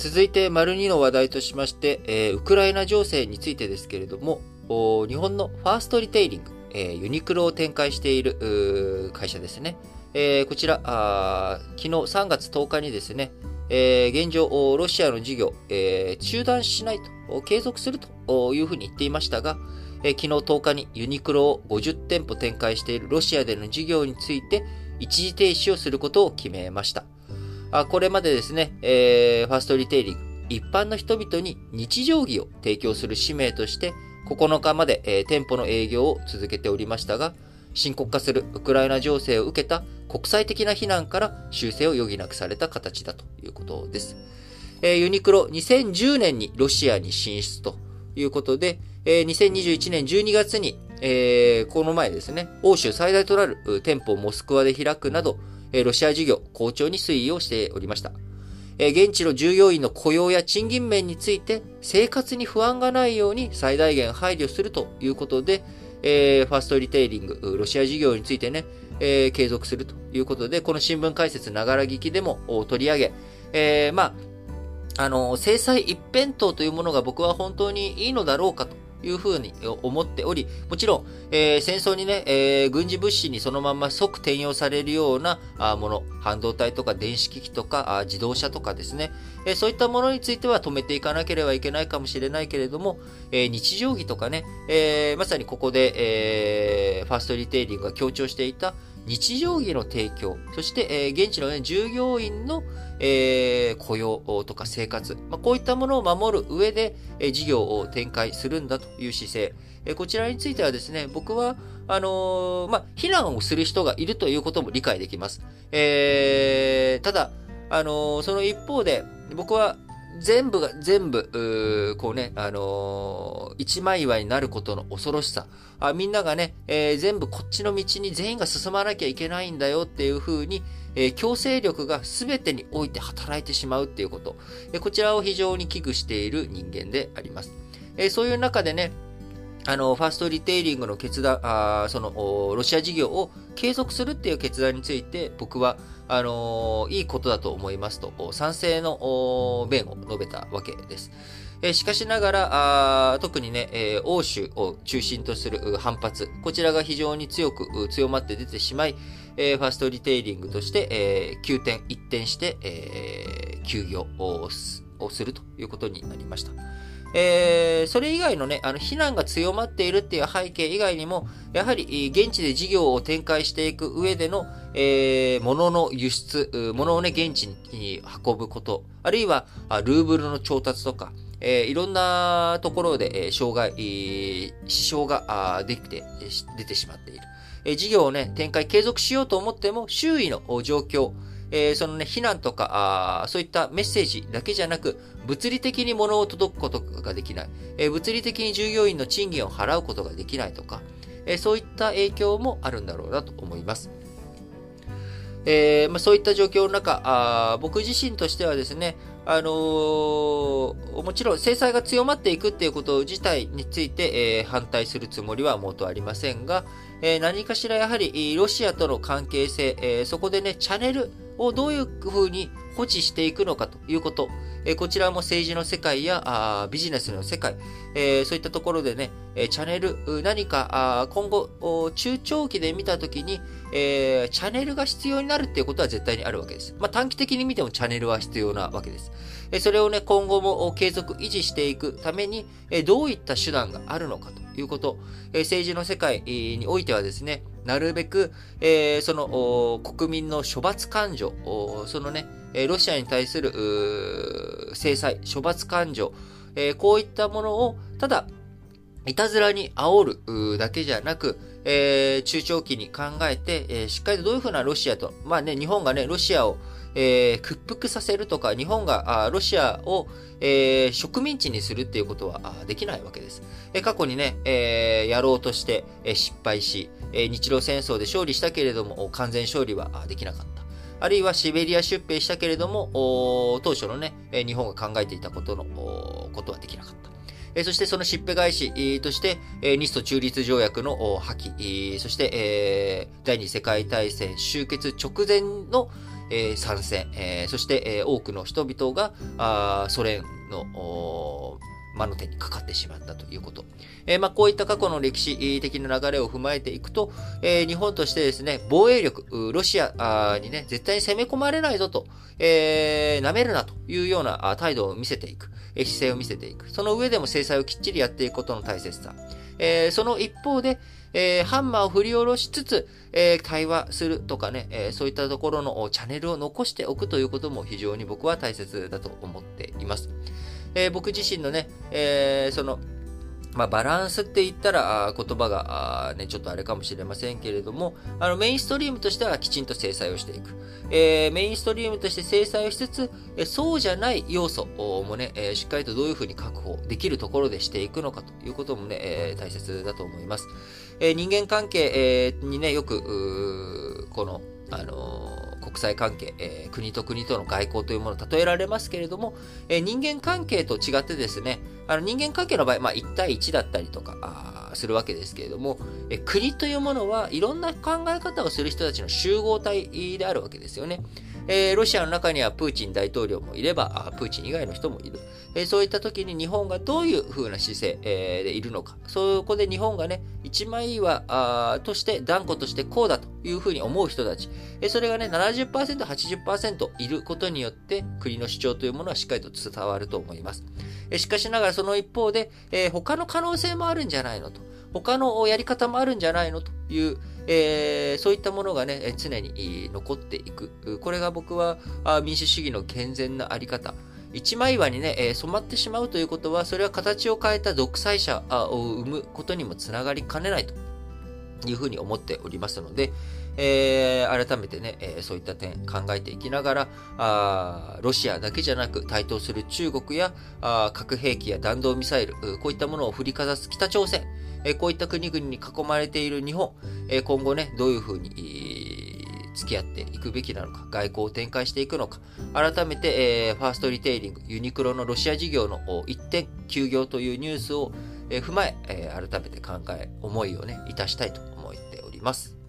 続いて、丸2の話題としまして、えー、ウクライナ情勢についてですけれども、日本のファーストリテイリング、えー、ユニクロを展開している会社ですね。えー、こちら昨日3月10日にですね、えー、現状、ロシアの事業、えー、中断しないと、継続するというふうに言っていましたが、えー、昨日10日にユニクロを50店舗展開しているロシアでの事業について一時停止をすることを決めました。これまでですね、えー、ファーストリテイリング、一般の人々に日常着を提供する使命として、9日まで、えー、店舗の営業を続けておりましたが、深刻化するウクライナ情勢を受けた国際的な非難から修正を余儀なくされた形だということです。えー、ユニクロ2010年にロシアに進出ということで、えー、2021年12月に、えー、この前ですね、欧州最大となる店舗をモスクワで開くなど、ロシア事業好調に推移をしておりました。現地の従業員の雇用や賃金面について生活に不安がないように最大限配慮するということで、え、ファーストリテイリング、ロシア事業についてね、え、継続するということで、この新聞解説ながら聞きでも取り上げ、えー、まあ、あの、制裁一辺倒というものが僕は本当にいいのだろうかというふうに思っており、もちろん、えー、戦争にね、えー、軍事物資にそのまま即転用されるようなもの、半導体とか電子機器とか自動車とかですね、えー、そういったものについては止めていかなければいけないかもしれないけれども、えー、日常着とかね、えー、まさにここで、えー、ファーストリテイリングが強調していた日常着の提供、そして、えー、現地の、ね、従業員の、えー、雇用とか生活、まあ、こういったものを守る上で、えー、事業を展開するんだという姿勢、えー、こちらについてはですね、僕は、あの、まあ、非難をする人がいるということも理解できます。え、ただ、あの、その一方で、僕は全部が全部、こうね、あのー、一枚岩になることの恐ろしさ。あみんながね、えー、全部こっちの道に全員が進まなきゃいけないんだよっていう風に、えー、強制力が全てにおいて働いてしまうっていうこと。え、こちらを非常に危惧している人間であります。え、そういう中でね、あの、ファーストリテイリングの決断、あその、ロシア事業を継続するっていう決断について、僕は、あのいいことだと思いますと、賛成の弁を述べたわけです。えしかしながら、特にね、え欧州を中心とする反発、こちらが非常に強く強まって出てしまい、えファーストリテイリングとして、え急転、一転して、え休業をするということになりました。えー、それ以外のね、あの、非難が強まっているっていう背景以外にも、やはり、現地で事業を展開していく上での、えー、物の輸出、物をね、現地に運ぶこと、あるいは、ルーブルの調達とか、えー、いろんなところで、え、障害、え、支障ができて、出てしまっている。え、事業をね、展開継続しようと思っても、周囲の状況、えー、そのね、避難とか、あそういったメッセージだけじゃなく、物理的に物を届くことができない、えー、物理的に従業員の賃金を払うことができないとか、えー、そういった影響もあるんだろうなと思います。えーまあ、そういった状況の中あ、僕自身としてはですね、あのー、もちろん制裁が強まっていくっていうこと自体について、えー、反対するつもりはもとありませんが、えー、何かしらやはりロシアとの関係性、えそこでね、チャンネルをどういうふうに保持していくのかということ、えこちらも政治の世界やあビジネスの世界、えそういったところでね、えチャンネル、何かあ今後、中長期で見たときに、えチャンネルが必要になるっていうことは絶対にあるわけです。まあ、短期的に見てもチャンネルは必要なわけです。それをね、今後も継続維持していくために、どういった手段があるのかということ、政治の世界においてはですね、なるべく、その国民の処罰感情、そのね、ロシアに対する制裁、処罰感情、こういったものを、ただ、いたずらに煽るだけじゃなく、えー、中長期に考えて、えー、しっかりとどういうふうなロシアと、まあね、日本がね、ロシアを、えー、屈服させるとか、日本があロシアを、えー、植民地にするっていうことはあできないわけです。えー、過去にね、えー、やろうとして、えー、失敗し、えー、日露戦争で勝利したけれども、完全勝利はできなかった。あるいはシベリア出兵したけれども、当初のね、日本が考えていたことのことはできなかった。えそしてそのしっぺ返しとして、え日ソ中立条約の破棄、そして、え第二次世界大戦終結直前の、えー、参戦、え、そして、え、多くの人々があソ連の魔の手にかかってしまったということ。えー、まあ、こういった過去の歴史的な流れを踏まえていくと、えー、日本としてですね、防衛力、ロシアにね、絶対に攻め込まれないぞと、えー、舐めるなというような態度を見せていく、え姿勢を見せていく。その上でも制裁をきっちりやっていくことの大切さ。えー、その一方で、えー、ハンマーを振り下ろしつつ、えー、対話するとかね、えー、そういったところのチャンネルを残しておくということも非常に僕は大切だと思っています。えー、僕自身のね、えー、その、まあ、バランスって言ったら言葉がね、ちょっとあれかもしれませんけれども、あのメインストリームとしてはきちんと制裁をしていく。えー、メインストリームとして制裁をしつつ、えそうじゃない要素もね、えしっかりとどういうふうに確保できるところでしていくのかということもね、え大切だと思います。え人間関係、にね、よく、この、あの国際関係、えー、国と国との外交というものを例えられますけれども、えー、人間関係と違ってですね、あの人間関係の場合、まあ、1対1だったりとかするわけですけれども、えー、国というものはいろんな考え方をする人たちの集合体であるわけですよね。えー、ロシアの中にはプーチン大統領もいれば、プーチン以外の人もいる。え、そういった時に日本がどういう風な姿勢、え、でいるのか。そこで日本がね、一枚岩として、断固としてこうだという風に思う人たち。え、それがね、70%、80%いることによって、国の主張というものはしっかりと伝わると思います。え、しかしながらその一方で、え、他の可能性もあるんじゃないのと。他のやり方もあるんじゃないのという、えー、そういったものがね、常に残っていく。これが僕は民主主義の健全なあり方。一枚岩にね、え染まってしまうということは、それは形を変えた独裁者を生むことにもつながりかねないと。いうふうに思っておりますので、えー、改めてね、えー、そういった点考えていきながらあ、ロシアだけじゃなく台頭する中国やあ核兵器や弾道ミサイル、こういったものを振りかざす北朝鮮、えこういった国々に囲まれている日本、え今後ね、どういうふうに、付き合っていくべきなのか、外交を展開していくのか、改めて、えー、ファーストリテイリング、ユニクロのロシア事業の一点休業というニュースを、えー、踏まええー、改めて考え、思いをね、いたしたいと思っております。